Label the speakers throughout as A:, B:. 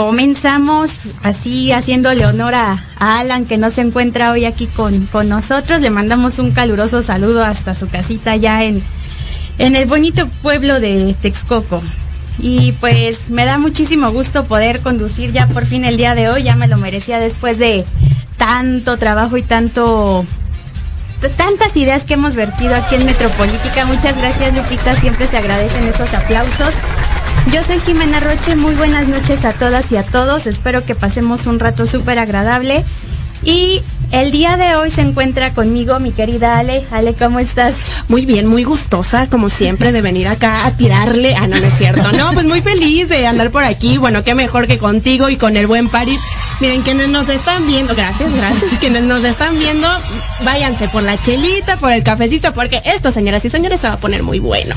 A: Comenzamos así haciéndole honor a, Alan que no se encuentra hoy aquí con, con nosotros. Le mandamos un caluroso saludo hasta su casita ya en, en el bonito pueblo de Texcoco. Y pues me da muchísimo gusto poder conducir ya por fin el día de hoy. Ya me lo merecía después de tanto trabajo y tanto tantas ideas que hemos vertido aquí en Metropolítica. Muchas gracias Lupita, siempre se agradecen esos aplausos. Yo soy Jimena Roche, muy buenas noches a todas y a todos. Espero que pasemos un rato súper agradable. Y el día de hoy se encuentra conmigo mi querida Ale. Ale, ¿cómo estás?
B: Muy bien, muy gustosa, como siempre, de venir acá a tirarle. Ah, no, no es cierto. No, pues muy feliz de andar por aquí. Bueno, qué mejor que contigo y con el buen Paris. Miren, quienes nos están viendo, gracias, gracias. Quienes nos están viendo, váyanse por la chelita, por el cafecito, porque esto, señoras y señores, se va a poner muy bueno.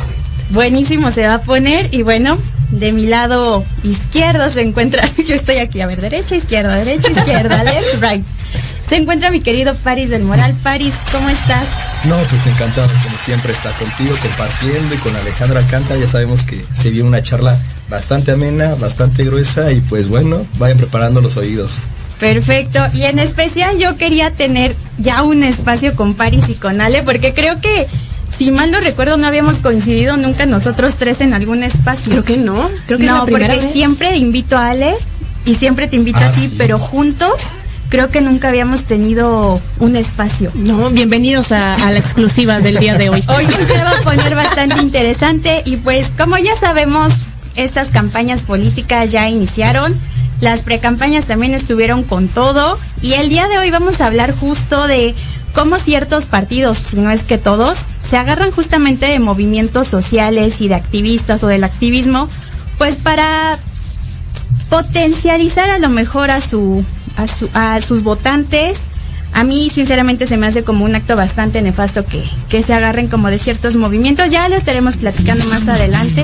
A: Buenísimo se va a poner y bueno, de mi lado izquierdo se encuentra, yo estoy aquí, a ver, derecha, izquierda, derecha, izquierda, left, right. Se encuentra mi querido Paris del Moral. Paris, ¿cómo estás?
C: No, pues encantado como siempre estar contigo compartiendo y con Alejandra Alcántara. Ya sabemos que se viene una charla bastante amena, bastante gruesa y pues bueno, vayan preparando los oídos.
A: Perfecto. Y en especial yo quería tener ya un espacio con Paris y con Ale, porque creo que, si mal no recuerdo, no habíamos coincidido nunca nosotros tres en algún espacio.
B: Creo que no, creo que es
A: no,
B: la primera
A: porque
B: vez.
A: siempre invito a Ale y siempre te invito
C: Ah,
A: a ti,
C: sí.
A: pero juntos creo que nunca habíamos tenido un espacio.
B: No, bienvenidos a, a la exclusiva del día de hoy.
A: Hoy se va a poner bastante interesante y pues como ya sabemos, estas campañas políticas ya iniciaron, las precampañas también estuvieron con todo y el día de hoy vamos a hablar justo de cómo ciertos partidos, si no es que todos, se agarran justamente de movimientos sociales y de activistas o del activismo, pues para potencializar a lo mejor a su a, su, a sus votantes. A mí sinceramente se me hace como un acto bastante nefasto que, que se agarren como de ciertos movimientos. Ya lo estaremos platicando más adelante.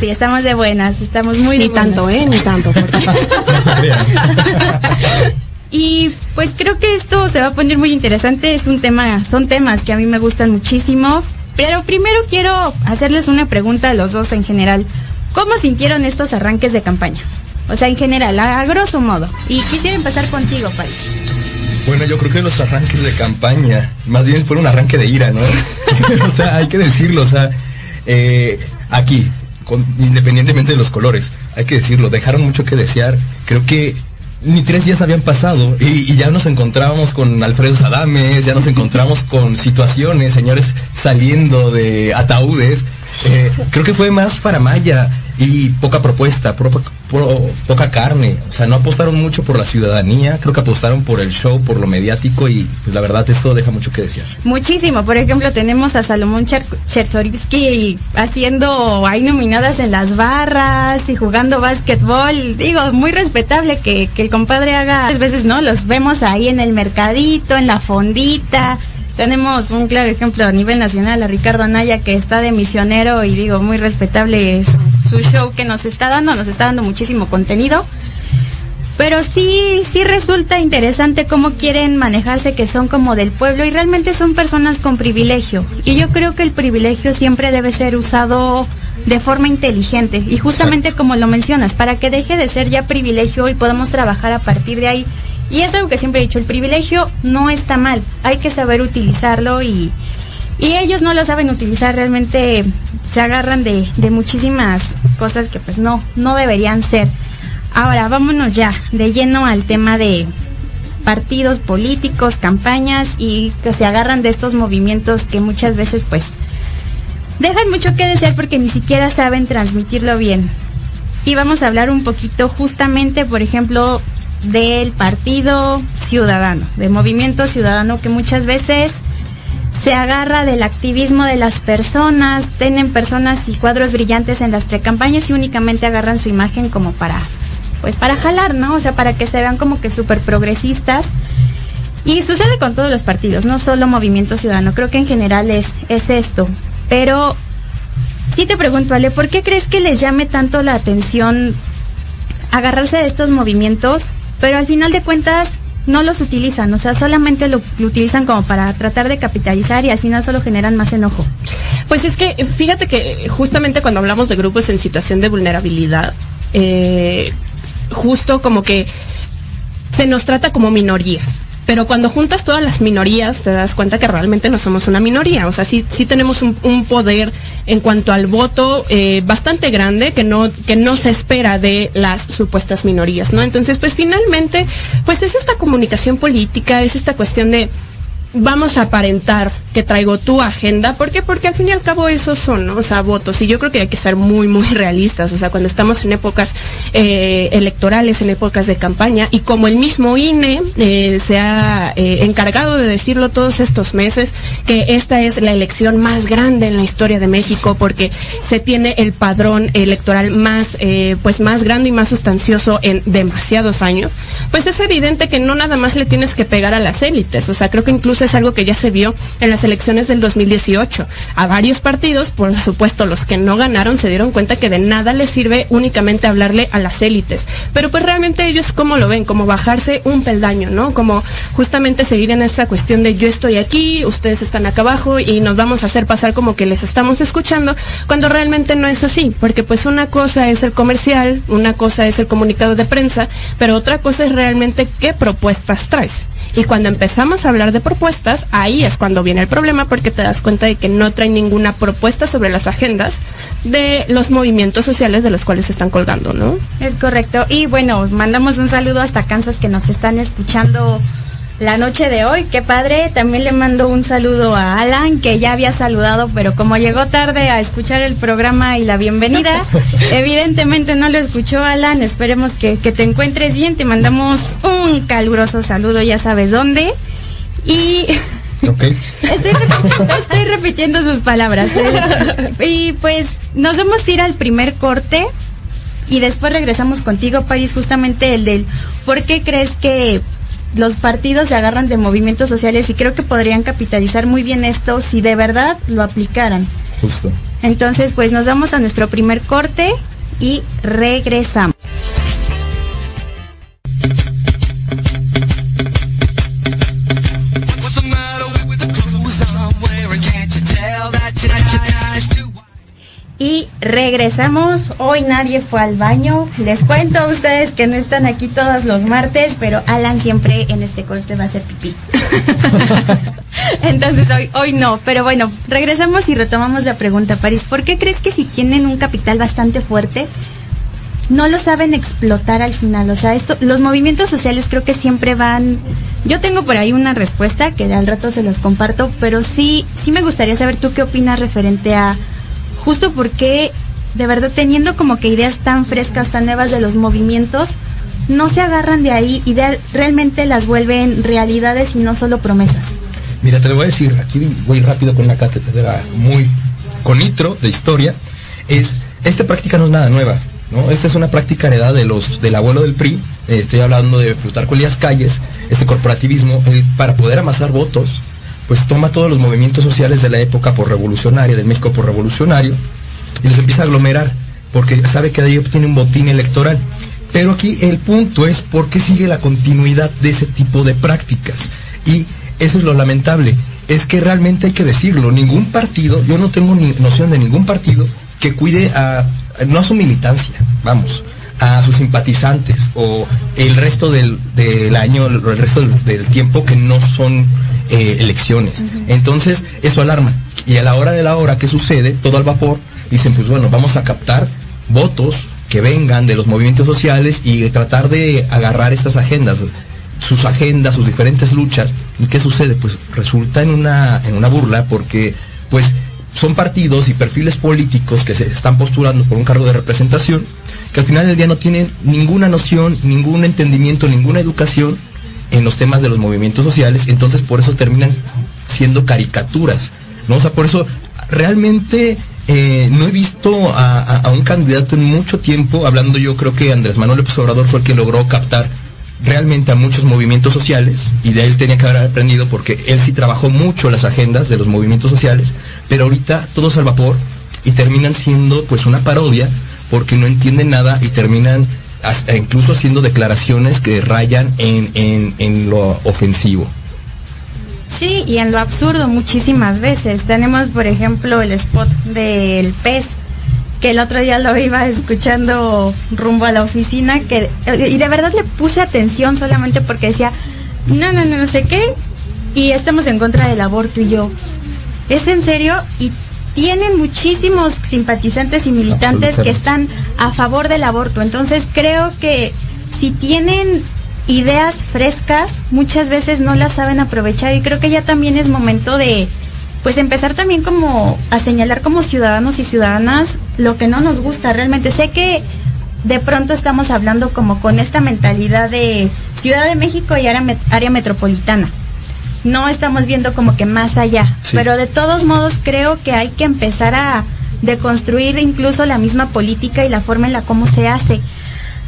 A: Sí, estamos de buenas, estamos muy de
B: Ni tanto,
A: buenas.
B: ¿eh? Ni tanto.
A: Y pues creo que esto se va a poner muy interesante. Es un tema, son temas que a mí me gustan muchísimo. Pero primero quiero hacerles una pregunta a los dos en general. ¿Cómo sintieron estos arranques de campaña? O sea, en general, a, grosso modo. Y quisiera empezar contigo, Paris.
C: Bueno, yo creo que los arranques de campaña, más bien fue un arranque de ira, ¿no? o sea, hay que decirlo, o sea, eh, aquí, con- independientemente de los colores, hay que decirlo, dejaron mucho que desear. Creo que ni tres días habían pasado y, ya nos encontrábamos con Alfredo Sadames, ya nos encontramos con situaciones, señores saliendo de ataúdes. Eh, creo que fue más para Maya y poca propuesta, pro- poca carne. O sea, no apostaron mucho por la ciudadanía, creo que apostaron por el show, por lo mediático y pues, la verdad eso deja mucho que desear.
A: Muchísimo. Por ejemplo, tenemos a Salomón Cher- Chertorivsky haciendo ahí nominadas en las barras y jugando básquetbol. Digo, muy respetable que, el compadre haga. A veces no, los vemos ahí en el mercadito, en la fondita. Tenemos un claro ejemplo a nivel nacional a Ricardo Anaya que está de misionero y digo, muy respetable su, su show que nos está dando, nos está dando muchísimo contenido. Pero sí, sí resulta interesante cómo quieren manejarse que son como del pueblo y realmente son personas con privilegio. Y yo creo que el privilegio siempre debe ser usado de forma inteligente. Y justamente como lo mencionas, para que deje de ser ya privilegio y podamos trabajar a partir de ahí. Y es algo que siempre he dicho, el privilegio no está mal, hay que saber utilizarlo y, y ellos no lo saben utilizar, realmente se agarran de, muchísimas cosas que pues no, no deberían ser. Ahora, vámonos ya de lleno al tema de partidos políticos, campañas y que se agarran de estos movimientos que muchas veces pues dejan mucho que desear porque ni siquiera saben transmitirlo bien. Y vamos a hablar un poquito justamente, por ejemplo, del partido ciudadano, del movimiento ciudadano que muchas veces se agarra del activismo de las personas, tienen personas y cuadros brillantes en las precampañas y únicamente agarran su imagen como para, pues para jalar, ¿no? O sea, para que se vean como que súper progresistas. Y sucede con todos los partidos, no solo Movimiento Ciudadano, creo que en general es, es esto. Pero sí te pregunto, Ale, ¿por qué crees que les llame tanto la atención agarrarse de estos movimientos, pero al final de cuentas no los utilizan, o sea, solamente lo, utilizan como para tratar de capitalizar y al final solo generan más enojo.
B: Pues es que fíjate que justamente cuando hablamos de grupos en situación de vulnerabilidad, eh, justo como que se nos trata como minorías. Pero cuando juntas todas las minorías, te das cuenta que realmente no somos una minoría. O sea, sí, sí tenemos un, poder en cuanto al voto eh, bastante grande que no, que no se espera de las supuestas minorías, ¿no? Entonces, pues finalmente, pues es esta comunicación política, es esta cuestión de vamos a aparentar que traigo tu agenda. ¿Por qué? Porque al fin y al cabo esos son, ¿no? O sea, votos. Y yo creo que hay que ser muy, muy realistas. O sea, cuando estamos en épocas eh, electorales, en épocas de campaña, y como el mismo INE eh, se ha eh, encargado de decirlo todos estos meses, que esta es la elección más grande en la historia de México, porque se tiene el padrón electoral más, eh, pues más grande y más sustancioso en demasiados años, pues es evidente que no nada más le tienes que pegar a las élites. O sea, creo que incluso es algo que ya se vio en las elecciones del 2018. A varios partidos, por supuesto los que no ganaron, se dieron cuenta que de nada les sirve únicamente hablarle a las élites. Pero pues realmente ellos cómo lo ven, como bajarse un peldaño, ¿no? Como justamente seguir en esta cuestión de yo estoy aquí, ustedes están acá abajo y nos vamos a hacer pasar como que les estamos escuchando, cuando realmente no es así, porque pues una cosa es el comercial, una cosa es el comunicado de prensa, pero otra cosa es realmente qué propuestas traes. Y cuando empezamos a hablar de propuestas, ahí es cuando viene el problema porque te das cuenta de que no traen ninguna propuesta sobre las agendas de los movimientos sociales de los cuales se están colgando, ¿no?
A: Es correcto. Y bueno, mandamos un saludo hasta Kansas que nos están escuchando la noche de hoy. Qué padre. También le mando un saludo a Alan, que ya había saludado, pero como llegó tarde a escuchar el programa y la bienvenida, evidentemente no lo escuchó Alan. Esperemos que, que te encuentres bien. Te mandamos un caluroso saludo, ya sabes dónde. Y Estoy, rep- estoy repitiendo sus palabras. ¿eh? Y pues nos vamos a ir al primer corte y después regresamos contigo, París, justamente el del ¿por qué crees que los partidos se agarran de movimientos sociales y creo que podrían capitalizar muy bien esto si de verdad lo aplicaran?
C: Justo.
A: Entonces, pues nos vamos a nuestro primer corte y regresamos. Regresamos. Hoy nadie fue al baño. Les cuento a ustedes que no están aquí todos los martes, pero Alan siempre en este corte va a hacer pipí. Entonces hoy, hoy no. Pero bueno, regresamos y retomamos la pregunta, París. ¿Por qué crees que si tienen un capital bastante fuerte, no lo saben explotar al final? O sea, esto, los movimientos sociales creo que siempre van. Yo tengo por ahí una respuesta que al rato se los comparto, pero sí, sí me gustaría saber tú qué opinas referente a justo porque de verdad teniendo como que ideas tan frescas, tan nuevas de los movimientos, no se agarran de ahí y realmente las vuelven realidades y no solo promesas.
C: Mira, te lo voy a decir, aquí voy rápido con una cátedra muy con nitro de historia. Es, esta práctica no es nada nueva, ¿no? Esta es una práctica heredada de los, del abuelo del PRI, eh, estoy hablando de Plutarco Elías Calles, este corporativismo, él, para poder amasar votos, pues toma todos los movimientos sociales de la época por revolucionaria, del México por revolucionario, y los empieza a aglomerar, porque sabe que de ahí obtiene un botín electoral. Pero aquí el punto es por qué sigue la continuidad de ese tipo de prácticas. Y eso es lo lamentable. Es que realmente hay que decirlo. Ningún partido, yo no tengo ni noción de ningún partido que cuide a, no a su militancia, vamos, a sus simpatizantes o el resto del, del año, el resto del, del tiempo que no son eh, elecciones. Entonces, eso alarma. Y a la hora de la hora, ¿qué sucede? Todo al vapor. Dicen, pues bueno, vamos a captar votos que vengan de los movimientos sociales y tratar de agarrar estas agendas, sus agendas, sus diferentes luchas. ¿Y qué sucede? Pues resulta en una, en una burla porque pues son partidos y perfiles políticos que se están postulando por un cargo de representación que al final del día no tienen ninguna noción, ningún entendimiento, ninguna educación en los temas de los movimientos sociales, entonces por eso terminan siendo caricaturas, ¿no? O sea, por eso realmente eh, no he visto a, un candidato en mucho tiempo, hablando yo creo que Andrés Manuel López Obrador fue el que logró captar realmente a muchos movimientos sociales y de él tenía que haber aprendido porque él sí trabajó mucho las agendas de los movimientos sociales, pero ahorita todos al vapor y terminan siendo pues una parodia porque no entienden nada y terminan incluso haciendo declaraciones que rayan en lo ofensivo.
A: Sí, y en lo absurdo muchísimas veces. Tenemos, por ejemplo, el spot del pez, que el otro día lo iba escuchando rumbo a la oficina, que y de verdad le puse atención solamente porque decía, no, no, no, no sé qué, y estamos en contra del aborto y yo, ¿es en serio? Y tienen muchísimos simpatizantes y militantes que están a favor del aborto. Entonces creo que si tienen ideas frescas, muchas veces no las saben aprovechar y creo que ya también es momento de pues empezar también como a señalar como ciudadanos y ciudadanas lo que no nos gusta. Realmente sé que de pronto estamos hablando como con esta mentalidad de Ciudad de México y área, met- área metropolitana. No estamos viendo como que más allá,
C: Sí.
A: pero de todos modos creo que hay que empezar a deconstruir incluso la misma política y la forma en la cómo se hace.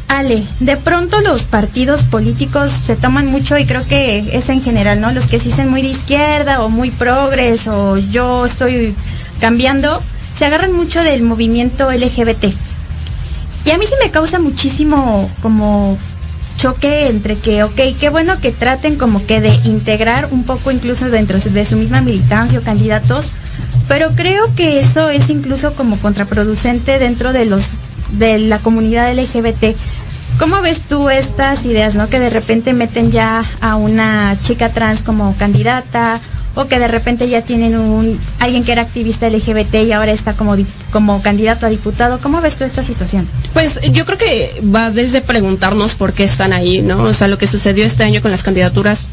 A: Ale, de pronto los partidos políticos se toman mucho y creo que es en general, ¿no? Los que se dicen muy de izquierda o muy progres o yo estoy cambiando, se agarran mucho del movimiento LGBT. Y a mí sí me causa muchísimo como choque entre que, ok, qué bueno que traten como que de integrar un poco incluso dentro de su misma militancia o candidatos, pero creo que eso es incluso como contraproducente dentro de los de la comunidad LGBT. ¿Cómo ves tú estas ideas, no? Que de repente meten ya a una chica trans como candidata o que de repente ya tienen un alguien que era activista LGBT y ahora está como como candidato a diputado. ¿Cómo ves tú esta situación?
B: Pues yo creo que va desde preguntarnos por qué están ahí, ¿no? O sea, lo que sucedió este año con las candidaturas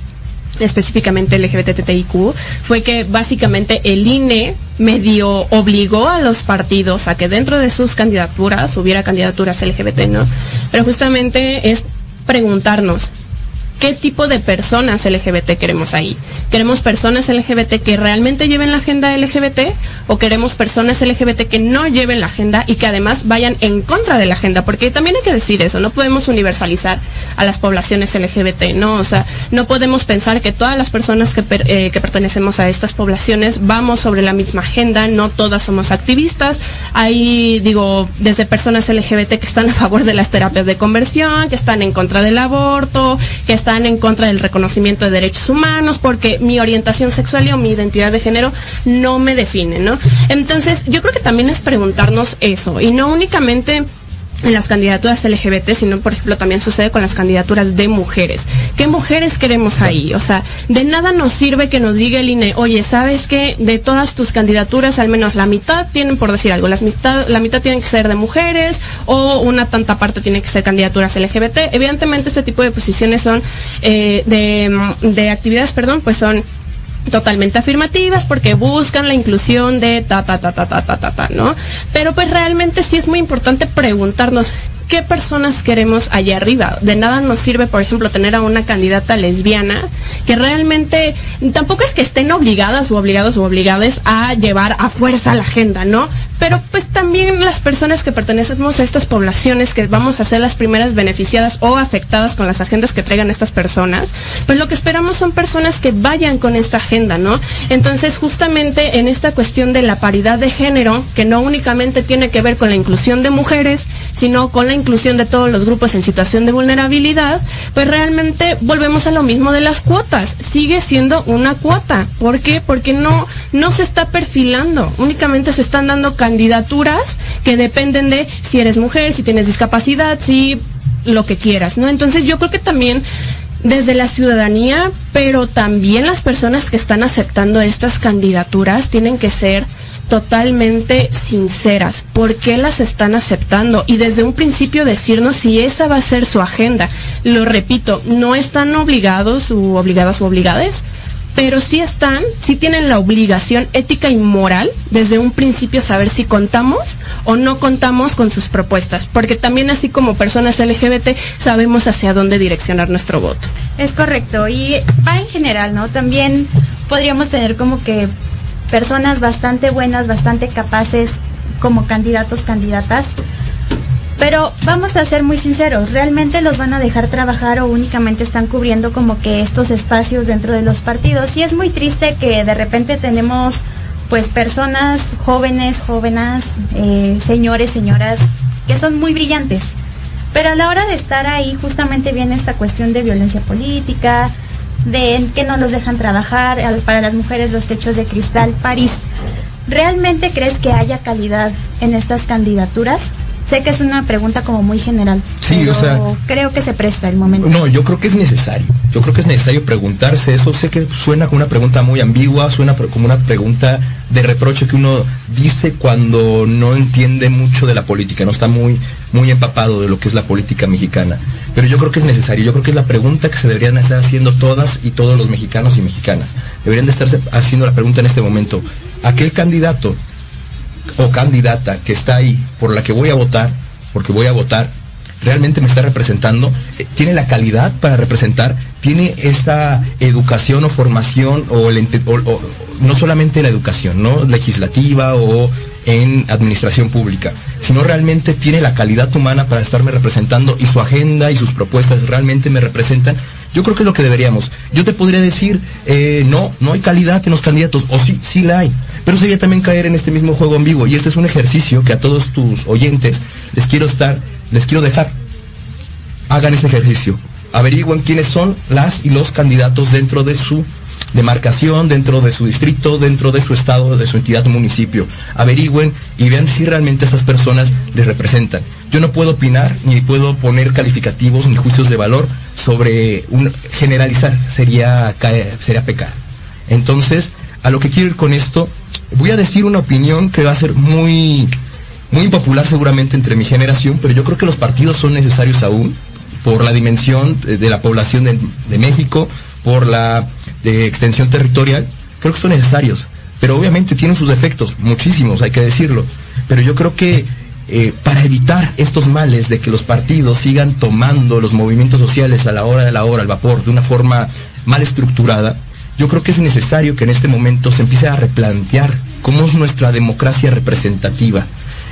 B: específicamente LGBTTIQ, fue que básicamente el INE medio obligó a los partidos a que dentro de sus candidaturas hubiera candidaturas LGBT, ¿no? Pero justamente es preguntarnos, ¿qué tipo de personas LGBT queremos ahí? ¿Queremos personas LGBT que realmente lleven la agenda LGBT o queremos personas LGBT que no lleven la agenda y que además vayan en contra de la agenda? Porque también hay que decir eso, no podemos universalizar a las poblaciones LGBT, ¿no? O sea, no podemos pensar que todas las personas que, eh, que pertenecemos a estas poblaciones vamos sobre la misma agenda, no todas somos activistas. Hay, digo, desde personas LGBT que están a favor de las terapias de conversión, que están en contra del aborto, que están en contra del reconocimiento de derechos humanos, porque mi orientación sexual y o mi identidad de género no me define, ¿no? Entonces, yo creo que también es preguntarnos eso, y no únicamente en las candidaturas LGBT, sino por ejemplo también sucede con las candidaturas de mujeres. ¿Qué mujeres queremos ahí? O sea, de nada nos sirve que nos diga el INE, oye, ¿sabes que De todas tus candidaturas, al menos la mitad tienen, por decir algo, las mitad, la mitad tienen que ser de mujeres o una tanta parte tiene que ser candidaturas LGBT. Evidentemente este tipo de posiciones son, eh, de, de actividades, perdón, pues son totalmente afirmativas porque buscan la inclusión de ta ta ta ta ta ta ta ta, ¿no? Pero pues realmente sí es muy importante preguntarnos qué personas queremos allá arriba. De nada nos sirve, por ejemplo, tener a una candidata lesbiana que realmente tampoco es que estén obligadas o obligados o obligadas a llevar a fuerza la agenda, ¿no? Pero pues también las personas que pertenecemos a estas poblaciones que vamos a ser las primeras beneficiadas o afectadas con las agendas que traigan estas personas, pues lo que esperamos son personas que vayan con esta agenda, ¿no? Entonces, justamente en esta cuestión de la paridad de género, que no únicamente tiene que ver con la inclusión de mujeres, sino con la inclusión de todos los grupos en situación de vulnerabilidad, pues realmente volvemos a lo mismo de las cuotas. Sigue siendo una cuota. ¿Por qué? Porque no, no se está perfilando. Únicamente se están dando candidaturas que dependen de si eres mujer, si tienes discapacidad, si lo que quieras, ¿no? Entonces yo creo que también desde la ciudadanía, pero también las personas que están aceptando estas candidaturas tienen que ser totalmente sinceras. ¿Por qué las están aceptando? Y desde un principio decirnos si esa va a ser su agenda. Lo repito, no están obligados u obligadas o obligadas pero sí están, sí tienen la obligación ética y moral desde un principio saber si contamos o no contamos con sus propuestas, porque también así como personas LGBT sabemos hacia dónde direccionar nuestro voto.
A: Es correcto, y va en general, ¿no? También podríamos tener como que personas bastante buenas, bastante capaces como candidatos, candidatas, pero vamos a ser muy sinceros, ¿realmente los van a dejar trabajar o únicamente están cubriendo como que estos espacios dentro de los partidos? Y es muy triste que de repente tenemos pues personas jóvenes, jóvenes, eh, señores, señoras, que son muy brillantes. Pero a la hora de estar ahí justamente viene esta cuestión de violencia política, de que no los dejan trabajar, para las mujeres los techos de cristal, París. ¿Realmente crees que haya calidad en estas candidaturas? Sé que es una pregunta como muy general.
C: Sí,
A: pero
C: o sea-
A: Creo que se presta el momento.
C: No, yo creo que es necesario. Yo creo que es necesario preguntarse eso. Sé que suena como una pregunta muy ambigua, suena como una pregunta de reproche que uno dice cuando no entiende mucho de la política, no está muy, muy empapado de lo que es la política mexicana. Pero yo creo que es necesario. Yo creo que es la pregunta que se deberían estar haciendo todas y todos los mexicanos y mexicanas. Deberían de estarse haciendo la pregunta en este momento. ¿Aquel candidato o candidata que está ahí por la que voy a votar, porque voy a votar, realmente me está representando, Eh, tiene la calidad para representar, tiene esa educación o formación o, el no solamente la educación, ¿no? legislativa o en administración pública, sino realmente tiene la calidad humana para estarme representando y su agenda y sus propuestas realmente me representan. Yo creo que es lo que deberíamos. Yo te podría decir, eh, no, no hay calidad en los candidatos, o sí, sí la hay. Pero sería también caer en este mismo juego ambiguo. Y este es un ejercicio que a todos tus oyentes les quiero estar, les quiero dejar. Hagan ese ejercicio. Averigüen quiénes son las y los candidatos dentro de su demarcación, dentro de su distrito, dentro de su estado, de su entidad municipio. Averigüen y vean si realmente estas personas les representan. Yo no puedo opinar, ni puedo poner calificativos ni juicios de valor sobre generalizar, sería, caer- sería pecar. Entonces, a lo que quiero ir con esto, voy a decir una opinión que va a ser muy, muy impopular seguramente entre mi generación, pero yo creo que los partidos son necesarios aún por la dimensión de, la población de, México, por la extensión territorial, creo que son necesarios. Pero obviamente tienen sus defectos, muchísimos, hay que decirlo. Pero yo creo que eh, para evitar estos males de que los partidos sigan tomando los movimientos sociales a la hora de la hora, al vapor, de una forma mal estructurada, yo creo que es necesario que en este momento se empiece a replantear cómo es nuestra democracia representativa,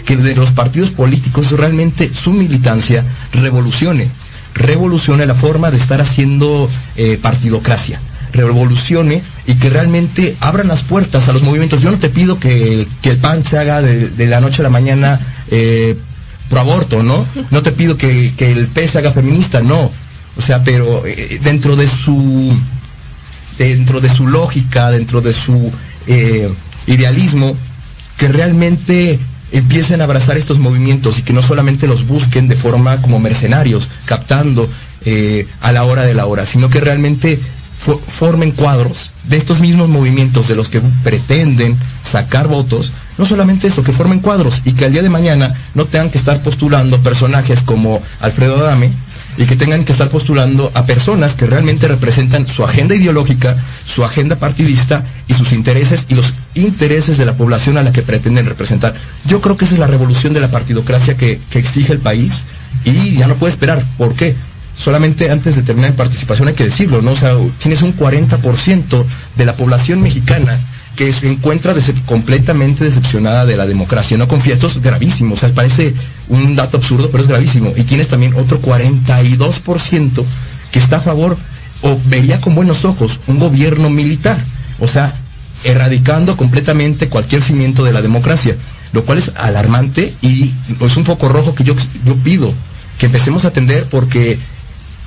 C: que de los partidos políticos realmente su militancia revolucione, revolucione la forma de estar haciendo eh, partidocracia, revolucione y que realmente abran las puertas a los movimientos. Yo no te pido que, que el PAN se haga de, la noche a la mañana eh, pro aborto, ¿no? No te pido que, que el P se haga feminista, no. O sea, pero eh, dentro de su dentro de su lógica, dentro de su eh, idealismo, que realmente empiecen a abrazar estos movimientos y que no solamente los busquen de forma como mercenarios, captando eh, a la hora de la hora, sino que realmente fo- formen cuadros de estos mismos movimientos de los que pretenden sacar votos, no solamente eso, que formen cuadros y que al día de mañana no tengan que estar postulando personajes como Alfredo Adame, y que tengan que estar postulando a personas que realmente representan su agenda ideológica, su agenda partidista y sus intereses y los intereses de la población a la que pretenden representar. Yo creo que esa es la revolución de la partidocracia que, exige el país y ya no puede esperar. ¿Por qué? Solamente antes de terminar en participación hay que decirlo, ¿no? O sea, tienes un 40% de la población mexicana que se encuentra completamente decepcionada de la democracia, no confía, esto es gravísimo, o sea, parece un dato absurdo, pero es gravísimo. Y tienes también otro 42% que está a favor o vería con buenos ojos un gobierno militar, o sea, erradicando completamente cualquier cimiento de la democracia, lo cual es alarmante y es un foco rojo que yo, yo pido que empecemos a atender porque,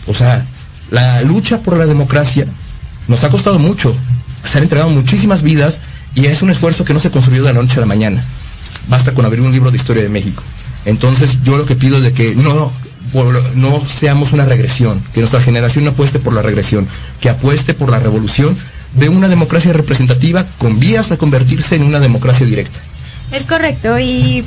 C: o sea, la lucha por la democracia nos ha costado mucho, se han entregado muchísimas vidas y es un esfuerzo que no se construyó de la noche a la mañana. Basta con abrir un libro de historia de México. Entonces yo lo que pido es de que no, no seamos una regresión, que nuestra generación no apueste por la regresión, que apueste por la revolución de una democracia representativa con vías a convertirse en una democracia directa.
A: Es correcto y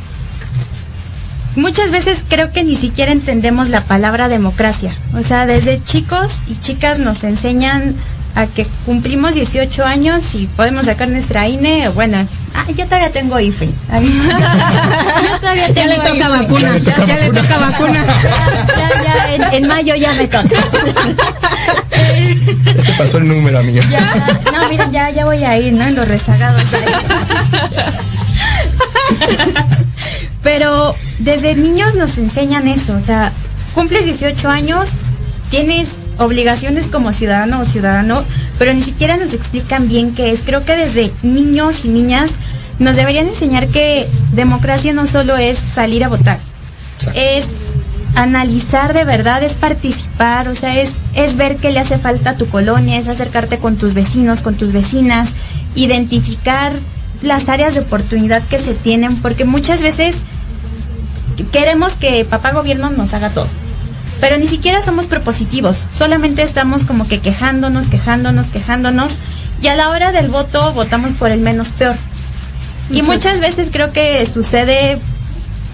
A: muchas veces creo que ni siquiera entendemos la palabra democracia. O sea, desde chicos y chicas nos enseñan a que cumplimos 18 años y podemos sacar nuestra INE, bueno, ah, yo todavía tengo IFE. Yo todavía
B: Ya
A: tengo
B: le toca
A: IFE.
B: vacuna.
A: Ya,
B: Ya, le toca vacuna.
A: ya, ya, en, en mayo ya me toca.
C: Es que pasó el número, amiga.
A: Ya, no, miren, ya, ya voy a ir, ¿no? En los rezagados. Pero desde niños nos enseñan eso, o sea, cumples 18 años, tienes obligaciones como ciudadano o ciudadano, pero ni siquiera nos explican bien qué es. Creo que desde niños y niñas nos deberían enseñar que democracia no solo es salir a votar,
C: Exacto.
A: es analizar de verdad, es participar, o sea, es, es ver qué le hace falta a tu colonia, es acercarte con tus vecinos, con tus vecinas, identificar las áreas de oportunidad que se tienen, porque muchas veces queremos que papá gobierno nos haga todo. Pero ni siquiera somos propositivos, solamente estamos como que quejándonos, quejándonos, quejándonos, y a la hora del voto votamos por el menos peor. Y muchas veces creo que sucede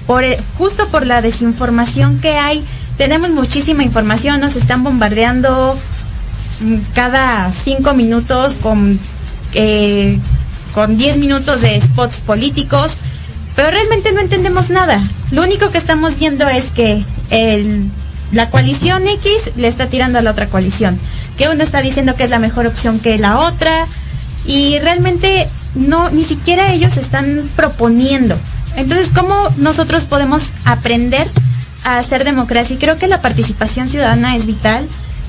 A: por eh, justo por la desinformación que hay. Tenemos muchísima información, nos están bombardeando mm, cada cinco minutos con eh, con 10 minutos de spots políticos, pero realmente no entendemos nada. Lo único que estamos viendo es que el, la coalición X le está tirando a la otra coalición, que uno está diciendo que es la mejor opción que la otra, y realmente no, ni siquiera ellos están proponiendo. Entonces, ¿cómo nosotros podemos aprender a hacer democracia? Y creo que la participación ciudadana es vital.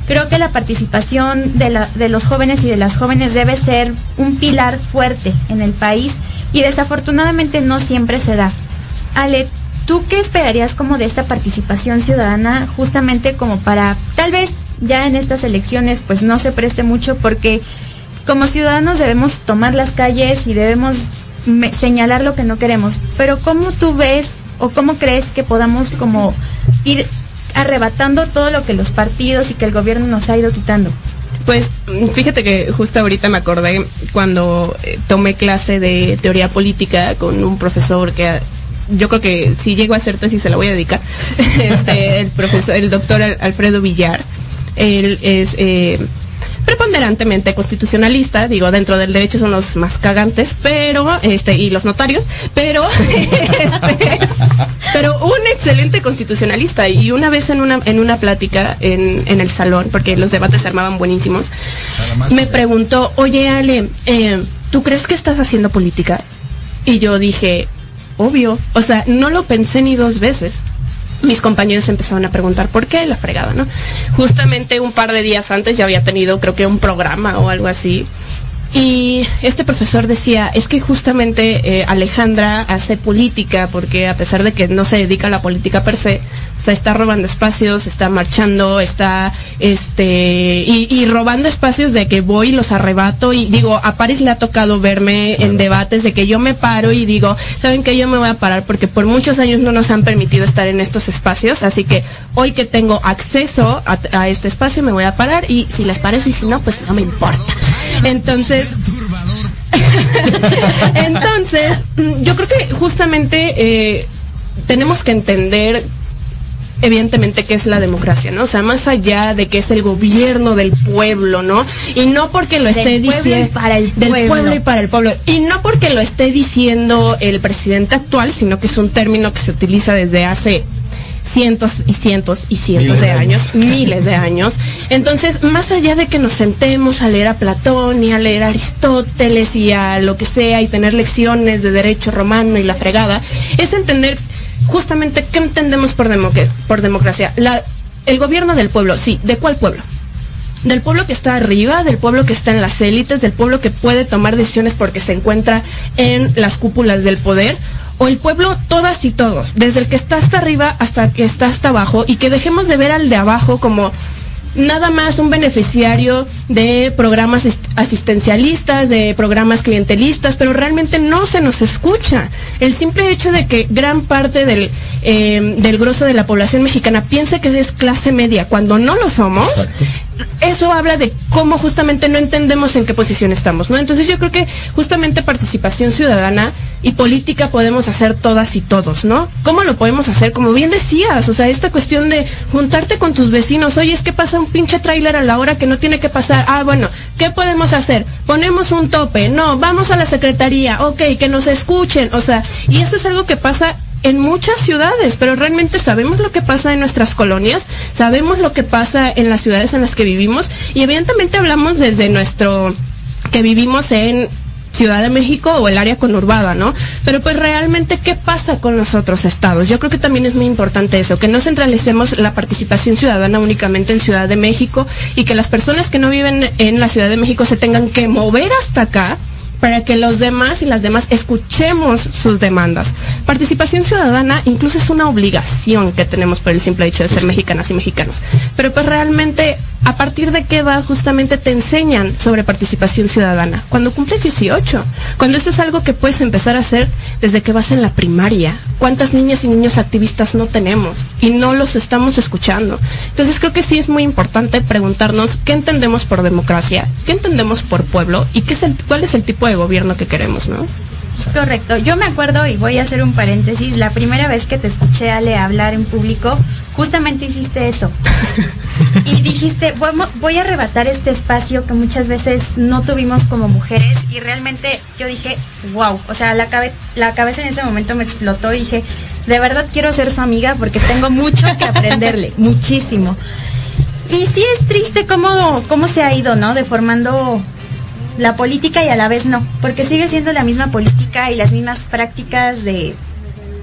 A: Creo que la participación de, de los jóvenes y de las jóvenes debe ser un pilar fuerte en el país y desafortunadamente no siempre se da. Ale, ¿tú qué esperarías como de esta participación ciudadana justamente como para, tal vez ya en estas elecciones pues no se preste mucho porque como ciudadanos debemos tomar las calles y debemos señalar lo que no queremos, pero ¿cómo tú ves o cómo crees que podamos como ir arrebatando todo lo que los partidos y que el gobierno nos ha ido quitando?
B: Pues fíjate que justo ahorita me acordé cuando eh, tomé clase de teoría política con un profesor que yo creo que si llego a hacer tesis se la voy a dedicar. Este, el profesor, el doctor Al- Alfredo Villar. Él es eh, preponderantemente constitucionalista, digo, dentro del derecho son los más cagantes, pero, este, y los notarios, pero, este, pero un excelente constitucionalista. Y una vez en una, en una plática en, en el salón, porque los debates se armaban buenísimos, me preguntó, oye Ale, eh, ¿tú crees que estás haciendo política? Y yo dije, obvio, o sea, no lo pensé ni dos veces. Mis compañeros empezaron a preguntar por qué la fregada, ¿no? Justamente un par de días antes ya había tenido, creo que un programa o algo así. Y este profesor decía, es que justamente eh, Alejandra hace política porque a pesar de que no se dedica a la política per se, o sea, está robando espacios, está marchando, está, este, y, y robando espacios de que voy y los arrebato y digo, a Paris le ha tocado verme en debates de que yo me paro y digo, ¿saben que Yo me voy a parar porque por muchos años no nos han permitido estar en estos espacios, así que hoy que tengo acceso a, a este espacio me voy a parar y si les parece y si no, pues no me importa. Entonces, entonces, yo creo que justamente eh, tenemos que entender evidentemente qué es la democracia, ¿no? O sea, más allá de que es el gobierno del pueblo, ¿no? Y no porque lo esté diciendo
A: para el
B: del
A: pueblo.
B: pueblo y para el pueblo. Y no porque lo esté diciendo el presidente actual, sino que es un término que se utiliza desde hace cientos y cientos y cientos
C: Miles de
B: años,
C: años.
B: miles de años. Entonces, más allá de que nos sentemos a leer a Platón y a leer a Aristóteles y a lo que sea y tener lecciones de derecho romano y la fregada, es entender justamente qué entendemos por, demoque- por democracia. La, el gobierno del pueblo, sí, ¿de cuál pueblo? del pueblo que está arriba, del pueblo que está en las élites, del pueblo que puede tomar decisiones porque se encuentra en las cúpulas del poder, o el pueblo todas y todos, desde el que está hasta arriba hasta el que está hasta abajo, y que dejemos de ver al de abajo como nada más un beneficiario de programas asistencialistas, de programas clientelistas, pero realmente no se nos escucha. El simple hecho de que gran parte del, eh, del de la población mexicana piense que es clase media cuando no lo somos, eso habla de cómo justamente no entendemos en qué posición estamos, ¿no? Entonces yo creo que justamente participación ciudadana y política podemos hacer todas y todos, ¿no? ¿Cómo lo podemos hacer? Como bien decías, o sea, esta cuestión de juntarte con tus vecinos, oye, es que pasa un pinche tráiler a la hora que no tiene que pasar, ah, bueno, ¿qué podemos hacer? Ponemos un tope, no, vamos a la secretaría, ok, que nos escuchen, o sea, y eso es algo que pasa en muchas ciudades, pero realmente sabemos lo que pasa en nuestras colonias, sabemos lo que pasa en las ciudades en las que vivimos y evidentemente hablamos desde nuestro que vivimos en Ciudad de México o el área conurbada, ¿no? Pero pues realmente, ¿qué pasa con los otros estados? Yo creo que también es muy importante eso, que no centralicemos la participación ciudadana únicamente en Ciudad de México y que las personas que no viven en la Ciudad de México se tengan que mover hasta acá para que los demás y las demás escuchemos sus demandas. Participación ciudadana incluso es una obligación que tenemos por el simple hecho de ser mexicanas y mexicanos. Pero pues realmente, ¿a partir de qué edad justamente te enseñan sobre participación ciudadana? Cuando cumples 18. Cuando esto es algo que puedes empezar a hacer desde que vas en la primaria. ¿Cuántas niñas y niños activistas no tenemos? Y no los estamos escuchando. Entonces creo que sí es muy importante preguntarnos qué entendemos por democracia, qué entendemos por pueblo y qué es el, cuál es el tipo de gobierno que queremos, ¿no?
A: Correcto. Yo me acuerdo, y voy a hacer un paréntesis, la primera vez que te escuché, Ale, hablar en público, justamente hiciste eso. y dijiste, "Vamos- voy a arrebatar este espacio que muchas veces no tuvimos como mujeres. Y realmente yo dije, wow. O sea, la, la cabeza en ese momento me explotó y dije, de verdad quiero ser su amiga porque tengo mucho que aprenderle, muchísimo. Y sí es triste cómo, cómo se ha ido, ¿no? Deformando la política y a la vez no, porque sigue siendo la misma política y las mismas prácticas de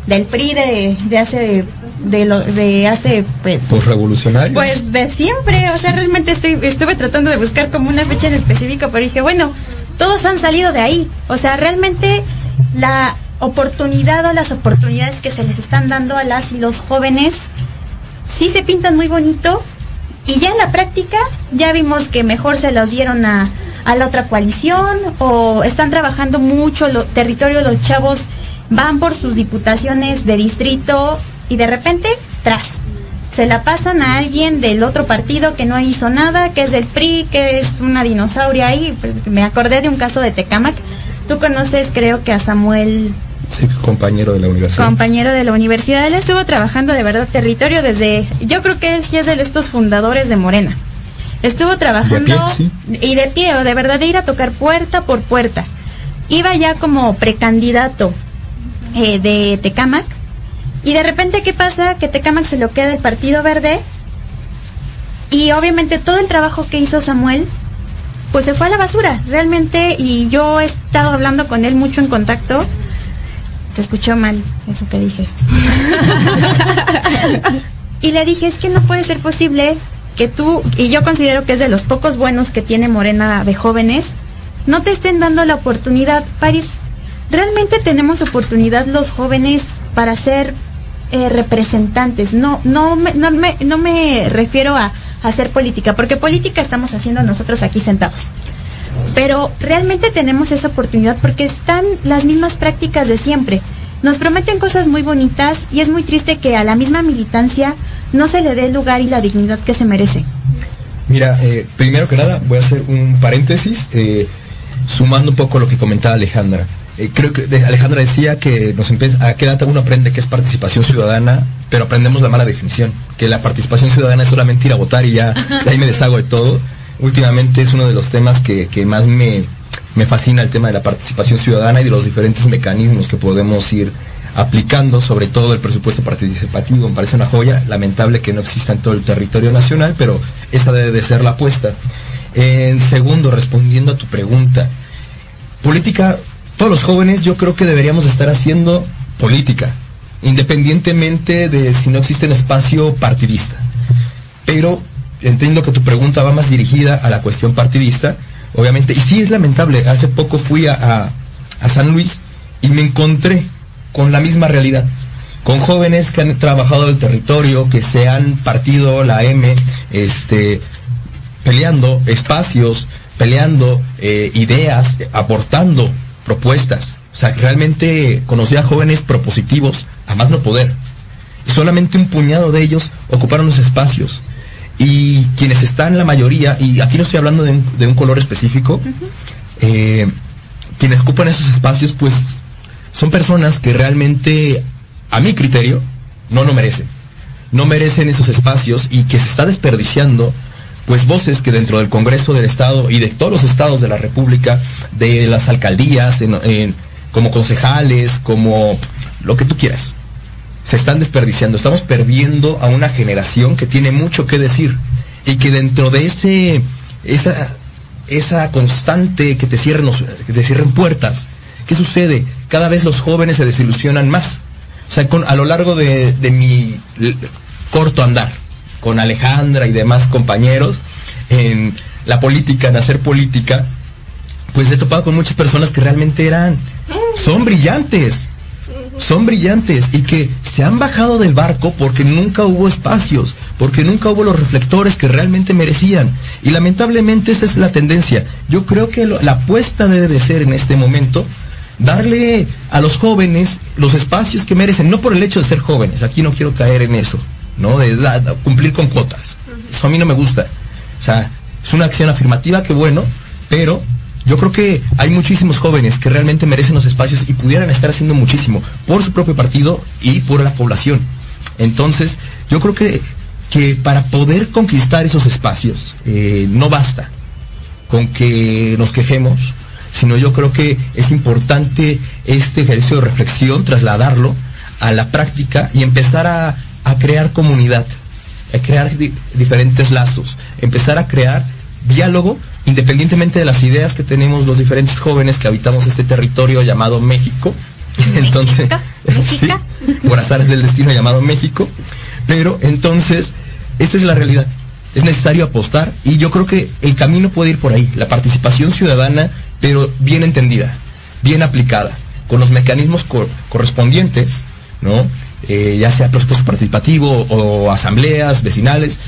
A: del PRI de, de hace de lo de hace pues
C: Postrevolucionario.
A: pues de siempre, o sea, realmente estoy estuve tratando de buscar como una fecha en específico, pero dije, bueno, todos han salido de ahí, o sea, realmente la oportunidad o las oportunidades que se les están dando a las y los jóvenes sí se pintan muy bonito. Y ya en la práctica ya vimos que mejor se los dieron a, a la otra coalición o están trabajando mucho lo, territorio. Los chavos van por sus diputaciones de distrito y de repente tras se la pasan a alguien del otro partido que no hizo nada, que es del PRI, que es una dinosauria ahí. Pues, Me acordé de un caso de Tecamac. Tú conoces, creo que a Samuel
C: Sí, compañero de la universidad.
A: compañero de la universidad. Él estuvo trabajando de verdad territorio desde, yo creo que él sí es de estos fundadores de Morena. Estuvo trabajando
C: De pie,
A: y de pie, o de verdad de ir a tocar puerta por puerta. Iba ya como precandidato eh, de Tecamac y de repente qué pasa que Tecamac se lo queda el Partido Verde y obviamente todo el trabajo que hizo Samuel pues se fue a la basura realmente y yo he estado hablando con él mucho en contacto se escuchó mal eso que dije. y le dije, es que no puede ser posible que tú, y yo considero que es de los pocos buenos que tiene Morena de jóvenes, no te estén dando la oportunidad. París, realmente tenemos oportunidad los jóvenes para ser eh, representantes. No, no, me, no, me, no me refiero a, hacer política, porque política estamos haciendo nosotros aquí sentados pero realmente tenemos esa oportunidad porque están las mismas prácticas de siempre. Nos prometen cosas muy bonitas y es muy triste que a la misma militancia no se le dé el lugar y la dignidad que se merece.
C: Mira, eh, primero que nada voy a hacer un paréntesis, eh, sumando un poco lo que comentaba Alejandra. Eh, creo que de- Alejandra decía que nos empieza, a qué edad uno aprende que es participación ciudadana, pero aprendemos la mala definición, que la participación ciudadana es solamente ir a votar y ya de ahí me deshago de todo. Últimamente es uno de los temas que, que más me, me fascina el tema de la participación ciudadana y de los diferentes mecanismos que podemos ir aplicando, sobre todo el presupuesto participativo. Me parece una joya, lamentable que no exista en todo el territorio nacional, pero esa debe de ser la apuesta. En segundo, respondiendo a tu pregunta, política, todos los jóvenes yo creo que deberíamos estar haciendo política, independientemente de si no existe un espacio partidista. Pero entiendo que tu pregunta va más dirigida a la cuestión partidista, obviamente, y sí es lamentable, hace poco fui a, a- San Luis y me encontré con la misma realidad, con jóvenes que han trabajado el territorio, que se han partido la M, este, peleando espacios, peleando eh, ideas, aportando propuestas. O sea, realmente conocí a jóvenes propositivos, a más no poder. Y solamente un puñado de ellos ocuparon los espacios. Y quienes están la mayoría, y aquí no estoy hablando de un, de un color específico, eh, quienes ocupan esos espacios, pues son personas que realmente, a mi criterio, no lo merecen. No merecen esos espacios y que se está desperdiciando pues voces que dentro del Congreso del Estado y de todos los estados de la República, de las alcaldías, como concejales, como lo que tú quieras, se están desperdiciando. Estamos perdiendo a una generación que tiene mucho que decir y que dentro de ese esa esa constante que te cierren los- que te cierren puertas, ¿qué sucede? Cada vez los jóvenes se desilusionan más. O sea, con, a lo largo de, mi corto andar con Alejandra y demás compañeros en la política, en hacer política, pues he topado con muchas personas que realmente eran, son brillantes, son brillantes y que se han bajado del barco porque nunca hubo espacios, porque nunca hubo los reflectores que realmente merecían. Y lamentablemente esa es la tendencia. Yo creo que la apuesta debe de ser en este momento darle a los jóvenes los espacios que merecen, no por el hecho de ser jóvenes, aquí no quiero caer en eso, ¿no? De cumplir con cuotas. Eso a mí no me gusta. O sea, es una acción afirmativa que bueno, pero yo creo que hay muchísimos jóvenes que realmente merecen los espacios y pudieran estar haciendo muchísimo por su propio partido y por la población. Entonces, yo creo que, que para poder conquistar esos espacios eh, no basta con que nos quejemos, sino yo creo que es importante este ejercicio de reflexión, trasladarlo a la práctica y empezar a, a crear comunidad, a crear di- diferentes lazos, empezar a crear diálogo independientemente de las ideas que tenemos los diferentes jóvenes que habitamos este territorio llamado México. Entonces,
A: México.
C: sí, por azares del destino llamado México. Pero entonces, esta es la realidad. Es necesario apostar y yo creo que el camino puede ir por ahí. La participación ciudadana, pero bien entendida, bien aplicada, con los mecanismos cor- correspondientes, ¿no? Eh, ya sea presupuesto participativo o asambleas vecinales,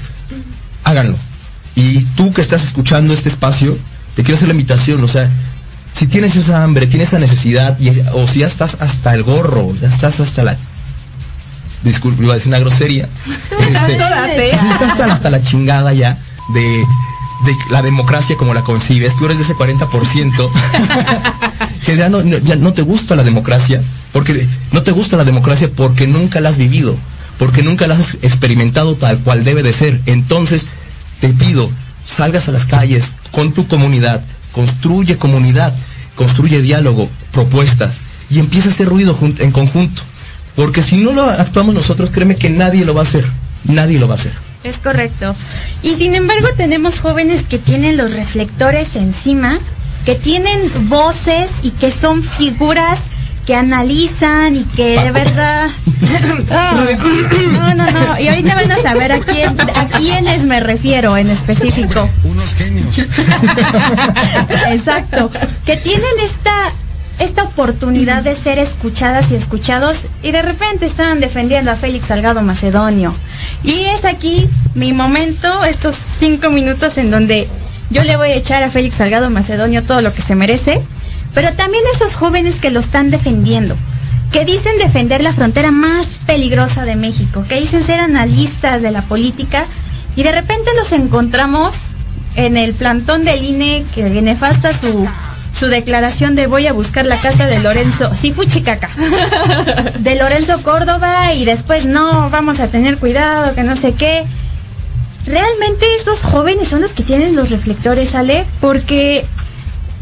C: háganlo. Y tú que estás escuchando este espacio, te quiero hacer la invitación, o sea, si tienes esa hambre, tienes esa necesidad, y, o si ya estás hasta el gorro, ya estás hasta la... Disculpe, iba a decir una grosería. Este, si estás hasta, hasta la chingada ya de, de la democracia como la concibes, tú eres de ese 40% que ya no- ya no te gusta la democracia, porque no te gusta la democracia porque nunca la has vivido, porque nunca la has experimentado tal cual debe de ser. Entonces, te pido, salgas a las calles con tu comunidad, construye comunidad, construye diálogo, propuestas y empieza a hacer ruido en conjunto. Porque si no lo actuamos nosotros, créeme que nadie lo va a hacer. Nadie lo va a hacer.
A: Es correcto. Y sin embargo tenemos jóvenes que tienen los reflectores encima, que tienen voces y que son figuras que analizan y que de verdad... No, no, no. Y ahorita van a saber a quién, a quiénes me refiero en específico.
D: Unos genios.
A: Exacto. Que tienen esta esta oportunidad de ser escuchadas y escuchados y de repente están defendiendo a Félix Salgado Macedonio. Y es aquí mi momento, estos cinco minutos en donde yo le voy a echar a Félix Salgado Macedonio todo lo que se merece, pero también esos jóvenes que lo están defendiendo, que dicen defender la frontera más peligrosa de México, que dicen ser analistas de la política y de repente los encontramos en el plantón del INE que nefasta su, su declaración de voy a buscar la casa de Lorenzo, sí Fuchicaca, de Lorenzo Córdoba y después no, vamos a tener cuidado, que no sé qué. Realmente esos jóvenes son los que tienen los reflectores, Ale, porque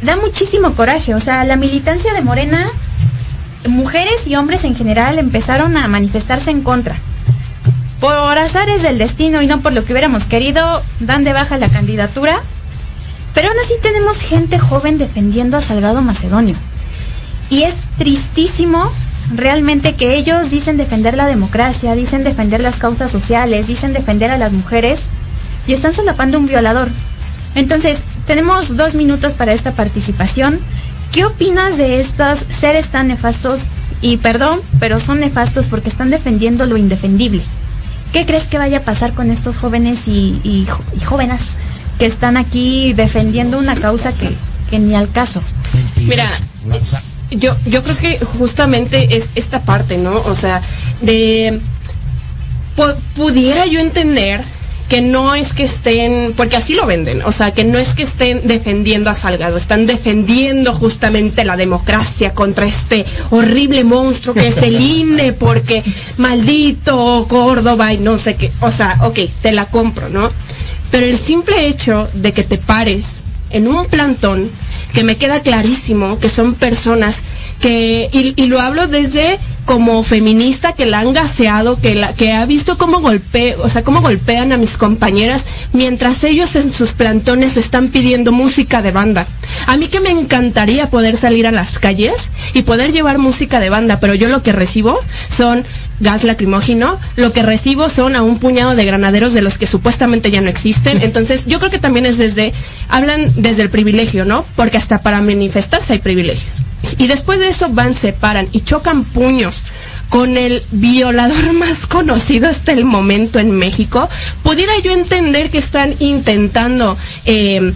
A: da muchísimo coraje, o sea, la militancia de Morena, mujeres y hombres en general empezaron a manifestarse en contra. Por azares del destino y no por lo que hubiéramos querido, dan de baja la candidatura. Pero aún así tenemos gente joven defendiendo a Salgado Macedonio. Y es tristísimo realmente que ellos dicen defender la democracia, dicen defender las causas sociales, dicen defender a las mujeres y están solapando un violador. Entonces, tenemos dos minutos para esta participación. ¿Qué opinas de estos seres tan nefastos? Y perdón, pero son nefastos porque están defendiendo lo indefendible. ¿Qué crees que vaya a pasar con estos jóvenes y, y jóvenes que están aquí defendiendo una causa que, que ni al caso?
B: Mira, yo, yo creo que justamente es esta parte, ¿no? O sea, de pu- pudiera yo entender que no es que estén, porque así lo venden, o sea, que no es que estén defendiendo a Salgado, están defendiendo justamente la democracia contra este horrible monstruo que es el INE, porque maldito Córdoba y no sé qué, o sea, ok, te la compro, ¿no? Pero el simple hecho de que te pares en un plantón, que me queda clarísimo que son personas que, y, y lo hablo desde como feminista que la han gaseado, que, la, que ha visto cómo golpe, o sea, cómo golpean a mis compañeras mientras ellos en sus plantones están pidiendo música de banda. A mí que me encantaría poder salir a las calles y poder llevar música de banda, pero yo lo que recibo son gas lacrimógeno, lo que recibo son a un puñado de granaderos de los que supuestamente ya no existen. Entonces, yo creo que también es desde, hablan desde el privilegio, ¿no? Porque hasta para manifestarse hay privilegios. Y después de eso van, se paran y chocan puños con el violador más conocido hasta el momento en México, pudiera yo entender que están intentando eh,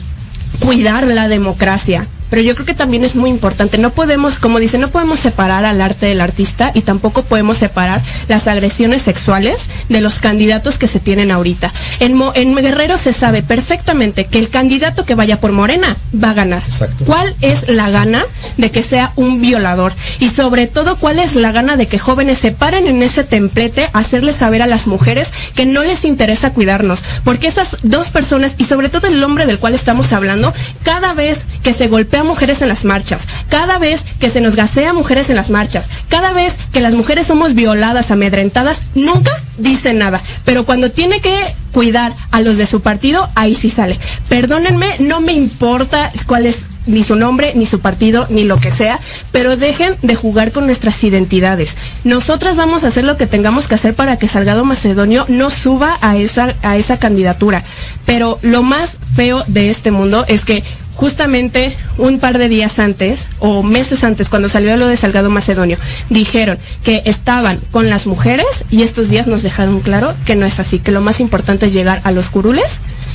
B: cuidar la democracia. Pero yo creo que también es muy importante. No podemos, como dice, no podemos separar al arte del artista y tampoco podemos separar las agresiones sexuales de los candidatos que se tienen ahorita. En, Mo- en Guerrero se sabe perfectamente que el candidato que vaya por Morena va a ganar.
C: Exacto.
B: ¿Cuál es la gana de que sea un violador? Y sobre todo, ¿cuál es la gana de que jóvenes se paren en ese templete a hacerles saber a las mujeres que no les interesa cuidarnos? Porque esas dos personas, y sobre todo el hombre del cual estamos hablando, cada vez que se golpea mujeres en las marchas, cada vez que se nos gasea mujeres en las marchas, cada vez que las mujeres somos violadas, amedrentadas, nunca dice nada. Pero cuando tiene que cuidar a los de su partido, ahí sí sale. Perdónenme, no me importa cuál es ni su nombre, ni su partido, ni lo que sea, pero dejen de jugar con nuestras identidades. Nosotras vamos a hacer lo que tengamos que hacer para que Salgado Macedonio no suba a esa, a esa candidatura. Pero lo más feo de este mundo es que justamente un par de días antes o meses antes cuando salió lo de Salgado Macedonio dijeron que estaban con las mujeres y estos días nos dejaron claro que no es así, que lo más importante es llegar a los curules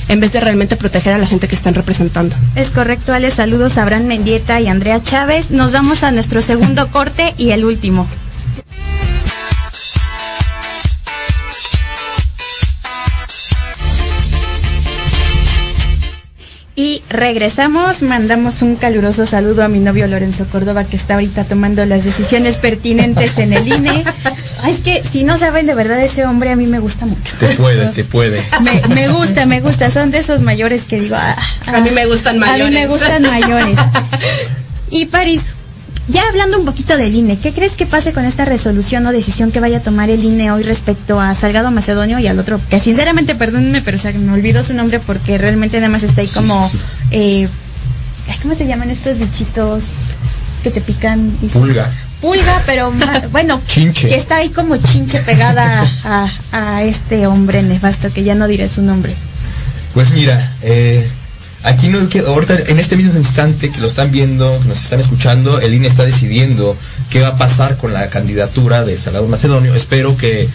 B: en vez de realmente proteger a la gente que están representando.
A: Es correcto, Ale. Saludos a Abraham Mendieta y Andrea Chávez. Nos vamos a nuestro segundo corte y el último. Y regresamos, mandamos un caluroso saludo a mi novio Lorenzo Córdoba que está ahorita tomando las decisiones pertinentes en el INE. Ay, es que si no saben de verdad ese hombre a mí me gusta mucho.
C: Te puede, te puede.
A: Me, me gusta, me gusta. Son de esos mayores que digo. ah,
B: A mí me gustan
A: A mí me
B: mayores.
A: gustan mayores. Y París, ya hablando un poquito del INE, ¿qué crees que pase con esta resolución o decisión que vaya a tomar el INE hoy respecto a Salgado Macedonio y al otro? Que sinceramente, perdónenme, pero o sea, me olvidó su nombre porque realmente nada más está ahí como.
C: sí, sí.
A: eh, ¿Cómo se llaman estos bichitos que te pican? Y-
C: Pulga.
A: Pulga, pero bueno,
C: Chinche.
A: que está ahí como chinche pegada a, a este hombre nefasto, que ya no diré su nombre.
C: Pues mira, eh, aquí no ahorita en este mismo instante que lo están viendo, que nos están escuchando, el INE está decidiendo qué va a pasar con la candidatura de Salgado Macedonio. Espero que,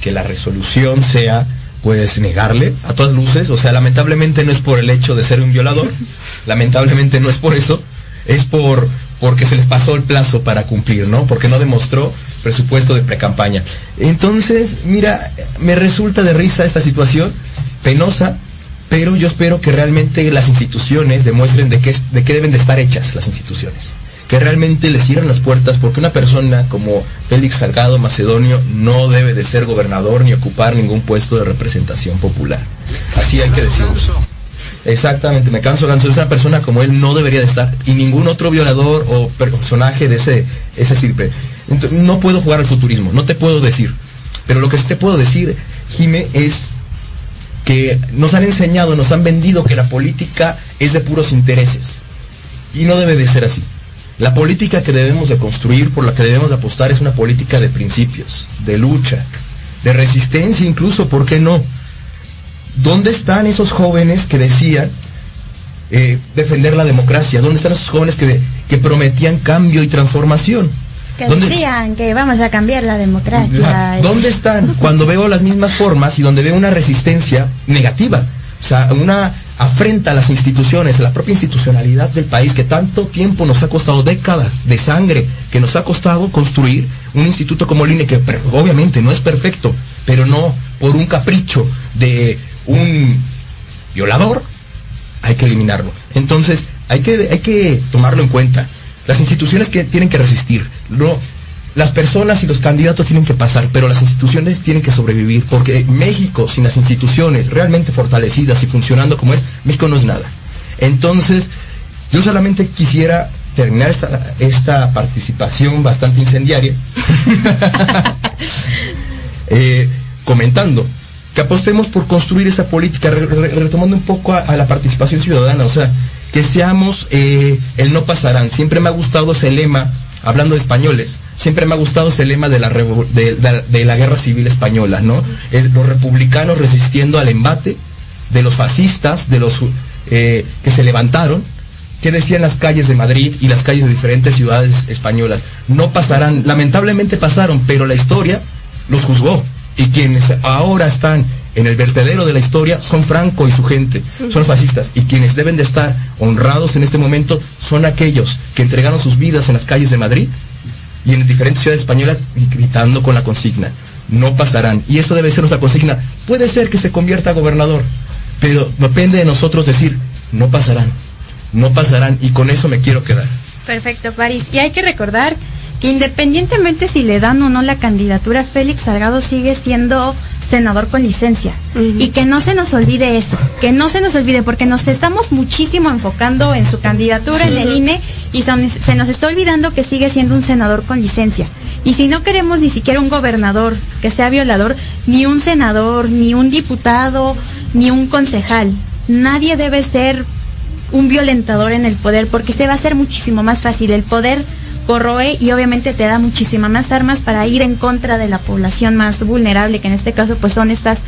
C: que la resolución sea pues negarle a todas luces, o sea, lamentablemente no es por el hecho de ser un violador, lamentablemente no es por eso, es por porque se les pasó el plazo para cumplir, ¿no? Porque no demostró presupuesto de precampaña. Entonces, mira, me resulta de risa esta situación, penosa, pero yo espero que realmente las instituciones demuestren de qué, de qué deben de estar hechas las instituciones. Que realmente les cierren las puertas porque una persona como Félix Salgado Macedonio no debe de ser gobernador ni ocupar ningún puesto de representación popular. Así hay que decirlo. Exactamente, me canso ganso. Una persona como él no debería de estar. Y ningún otro violador o personaje de ese, ese. Ento- no puedo jugar al futurismo, no te puedo decir. Pero lo que sí te puedo decir, Jime, es que nos han enseñado, nos han vendido que la política es de puros intereses. Y no debe de ser así. La política que debemos de construir, por la que debemos de apostar, es una política de principios, de lucha, de resistencia incluso, ¿por qué no? ¿Dónde están esos jóvenes que decían eh, defender la democracia? ¿Dónde están esos jóvenes que, que prometían cambio y transformación?
A: Que
C: ¿Dónde-
A: decían que vamos a cambiar la democracia.
C: ¿Dónde están cuando veo las mismas formas y donde veo una resistencia negativa? O sea, una afrenta a las instituciones, a la propia institucionalidad del país que tanto tiempo nos ha costado décadas de sangre, que nos ha costado construir un instituto como el INE que obviamente no es perfecto, pero no por un capricho de un violador, hay que eliminarlo. Entonces, hay que, hay que tomarlo en cuenta. Las instituciones que tienen que resistir. No, las personas y los candidatos tienen que pasar, pero las instituciones tienen que sobrevivir, porque México sin las instituciones realmente fortalecidas y funcionando como es, México no es nada. Entonces, yo solamente quisiera terminar esta, esta participación bastante incendiaria eh, comentando que apostemos por construir esa política, re- re- retomando un poco a, a la participación ciudadana, o sea, que seamos eh, el no pasarán. Siempre me ha gustado ese lema, hablando de españoles, siempre me ha gustado ese lema de la, de la guerra civil española, ¿no? Es los republicanos resistiendo al embate de los fascistas, de los eh, que se levantaron, que decían las calles de Madrid y las calles de diferentes ciudades españolas. No pasarán, lamentablemente pasaron, pero la historia los juzgó. Y quienes ahora están en el vertedero de la historia son Franco y su gente, son fascistas. Y quienes deben de estar honrados en este momento son aquellos que entregaron sus vidas en las calles de Madrid y en diferentes ciudades españolas y gritando con la consigna. No pasarán. Y eso debe ser nuestra consigna. Puede ser que se convierta a gobernador, pero depende de nosotros decir, no pasarán. No pasarán. Y con eso me quiero quedar.
A: Perfecto, París. Y hay que recordar que independientemente si le dan o no la candidatura, Félix Salgado sigue siendo senador con licencia. Y que no se nos olvide eso, que no se nos olvide, porque nos estamos muchísimo enfocando en su candidatura en el INE y son- se nos está olvidando que sigue siendo un senador con licencia. Y si no queremos ni siquiera un gobernador que sea violador, ni un senador, ni un diputado, ni un concejal, nadie debe ser un violentador en el poder porque se va a hacer muchísimo más fácil. El poder corroe y obviamente te da muchísimas más armas para ir en contra de la población más vulnerable, que en este caso pues son estas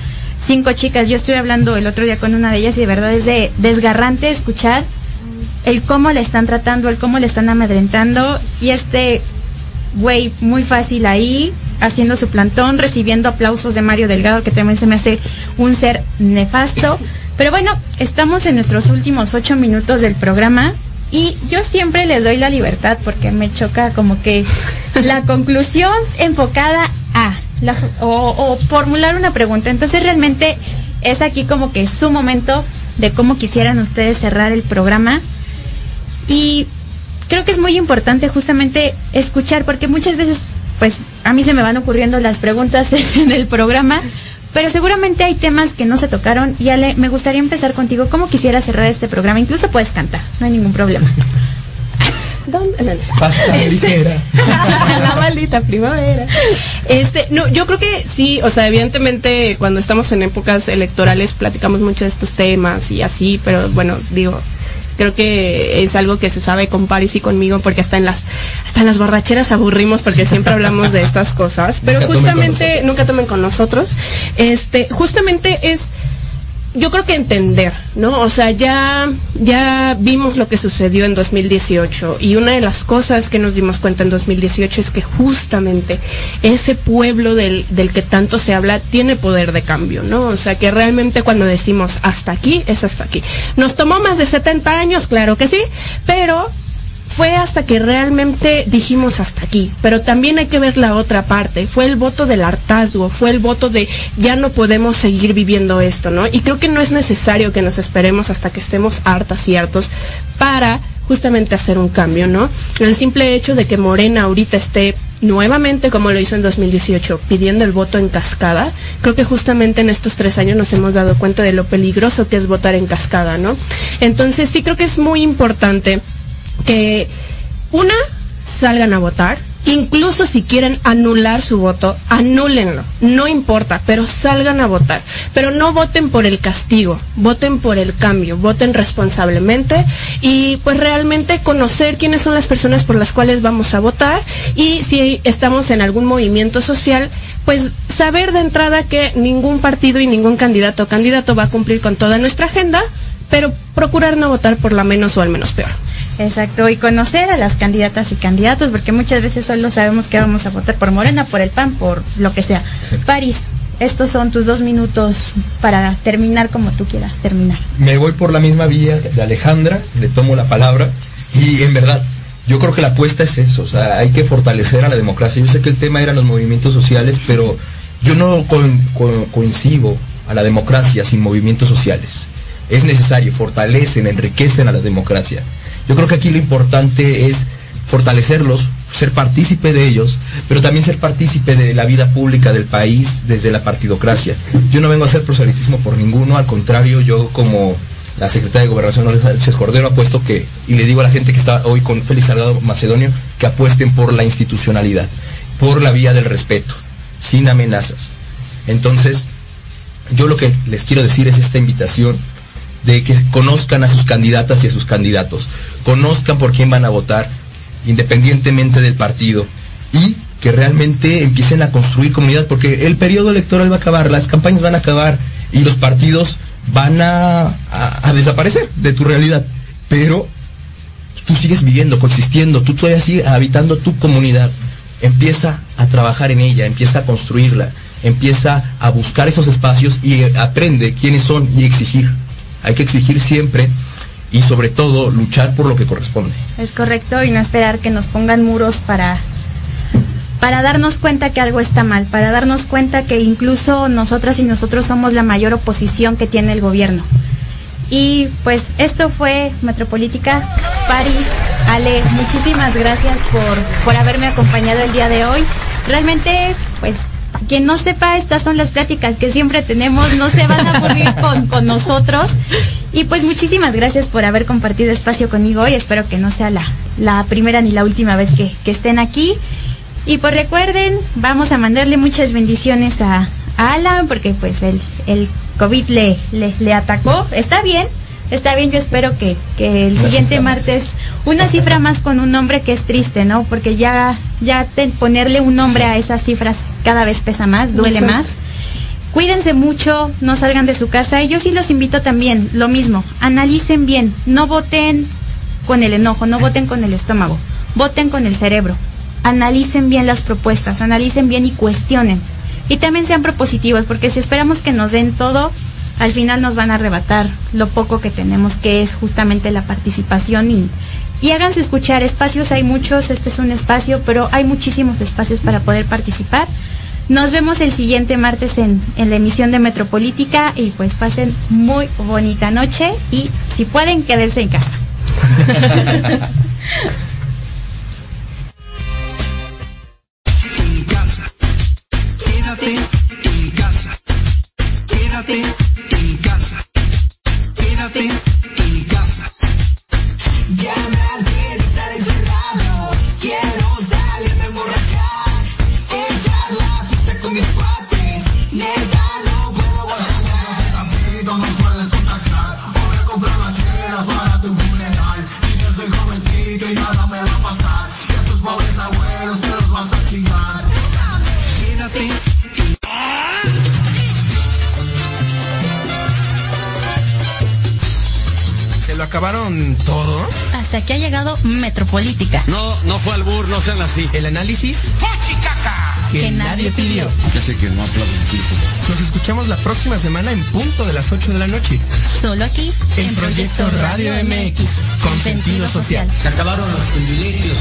A: cinco chicas. Yo estuve hablando el otro día con una de ellas y de verdad es de desgarrante escuchar el cómo le están tratando, el cómo le están amedrentando y este güey muy fácil ahí haciendo su plantón, recibiendo aplausos de Mario Delgado, que también se me hace un ser nefasto. Pero bueno, estamos en nuestros últimos ocho minutos del programa y yo siempre les doy la libertad porque me choca como que la conclusión enfocada a la- o, o formular una pregunta. Entonces realmente es aquí como que su momento de cómo quisieran ustedes cerrar el programa. Y creo que es muy importante justamente escuchar, porque muchas veces, pues, a mí se me van ocurriendo las preguntas en el programa, pero seguramente hay temas que no se tocaron. Y Ale, me gustaría empezar contigo. ¿Cómo quisiera cerrar este programa? Incluso puedes cantar, no hay ningún problema.
B: ¿Dónde? No,
C: ligera.
B: la maldita primavera. Este, no, yo creo que sí, o sea, evidentemente cuando estamos en épocas electorales platicamos mucho de estos temas y así, pero bueno, digo, creo que es algo que se sabe con Paris y conmigo porque hasta en las hasta en las borracheras aburrimos porque siempre hablamos de estas cosas, pero
C: Nunca
B: justamente nunca tomen con nosotros. Este, justamente es yo creo que entender, ¿no? O sea, ya, ya vimos lo que sucedió en 2018 y una de las cosas que nos dimos cuenta en 2018 es que justamente ese pueblo del, del que tanto se habla tiene poder de cambio, ¿no? O sea, que realmente cuando decimos hasta aquí, es hasta aquí. Nos tomó más de 70 años, claro que sí, pero fue hasta que realmente dijimos hasta aquí, pero también hay que ver la otra parte, fue el voto del hartazgo, fue el voto de ya no podemos seguir viviendo esto, ¿no? Y creo que no es necesario que nos esperemos hasta que estemos hartas y hartos para justamente hacer un cambio, ¿no? El simple hecho de que Morena ahorita esté nuevamente, como lo hizo en 2018, pidiendo el voto en cascada, creo que justamente en estos tres años nos hemos dado cuenta de lo peligroso que es votar en cascada, ¿no? Entonces sí creo que es muy importante que una salgan a votar, incluso si quieren anular su voto, anúlenlo, no importa, pero salgan a votar, pero no voten por el castigo, voten por el cambio, voten responsablemente y pues realmente conocer quiénes son las personas por las cuales vamos a votar y si estamos en algún movimiento social, pues saber de entrada que ningún partido y ningún candidato o candidato va a cumplir con toda nuestra agenda, pero procurar no votar por la menos o al menos peor.
A: Exacto, y conocer a las candidatas y candidatos, porque muchas veces solo sabemos que vamos a votar por Morena, por el PAN, por lo que sea.
C: Sí.
A: París, estos son tus dos minutos para terminar como tú quieras terminar.
C: Me voy por la misma vía de Alejandra, le tomo la palabra y en verdad, yo creo que la apuesta es eso, o sea, hay que fortalecer a la democracia. Yo sé que el tema eran los movimientos sociales, pero yo no con- con- coincido a la democracia sin movimientos sociales. Es necesario, fortalecen, enriquecen a la democracia. Yo creo que aquí lo importante es fortalecerlos, ser partícipe de ellos, pero también ser partícipe de la vida pública del país desde la partidocracia. Yo no vengo a hacer proselitismo por ninguno, al contrario, yo como la secretaria de Gobernación, Lourdes Sánchez Cordero, apuesto que, y le digo a la gente que está hoy con Félix Salgado Macedonio, que apuesten por la institucionalidad, por la vía del respeto, sin amenazas. Entonces, yo lo que les quiero decir es esta invitación de que conozcan a sus candidatas y a sus candidatos, conozcan por quién van a votar, independientemente del partido, y que realmente empiecen a construir comunidad, porque el periodo electoral va a acabar, las campañas van a acabar y los partidos van a, a- desaparecer de tu realidad. Pero tú sigues viviendo, coexistiendo, tú todavía sigues habitando tu comunidad. Empieza a trabajar en ella, empieza a construirla, empieza a buscar esos espacios y aprende quiénes son y exigir. Hay que exigir siempre y sobre todo luchar por lo que corresponde.
A: Es correcto y no esperar que nos pongan muros para para darnos cuenta que algo está mal, para darnos cuenta que incluso nosotras y nosotros somos la mayor oposición que tiene el gobierno. Y pues esto fue Metropolítica París. Ale, muchísimas gracias por, por haberme acompañado el día de hoy. Realmente, pues, quien no sepa, estas son las pláticas que siempre tenemos, no se van a aburrir con, con nosotros. Y pues muchísimas gracias por haber compartido espacio conmigo hoy. Espero que no sea la, la primera ni la última vez que, que estén aquí. Y pues recuerden, vamos a mandarle muchas bendiciones a, a Alan porque pues el, el COVID le, le, le atacó. Está bien, está bien, yo espero que, que el
C: Una
A: siguiente martes, una cifra más con un nombre que es triste, ¿no? Porque ya, ya te- ponerle un nombre a esas cifras cada vez pesa más, duele
B: Exacto.
A: más. Cuídense mucho, no salgan de su casa. Y yo sí los invito también, lo mismo, analicen bien, no voten con el enojo, no voten con el estómago, voten con el cerebro. Analicen bien las propuestas, analicen bien y cuestionen. Y también sean propositivos, porque si esperamos que nos den todo, al final nos van a arrebatar lo poco que tenemos, que es justamente la participación y, y háganse escuchar. Espacios hay muchos, este es un espacio, pero hay muchísimos espacios para poder participar. Nos vemos el siguiente martes en, en la emisión de Metropolítica y pues pasen muy bonita noche y si pueden quédense en casa.
E: El análisis que, nadie pidió.
D: Ya sé que no aplaudo un tipo.
E: Nos escuchamos la próxima semana en punto de las 8 de la noche.
A: Solo aquí
E: En Proyecto Radio MX, con sentido social.
F: Se acabaron los privilegios.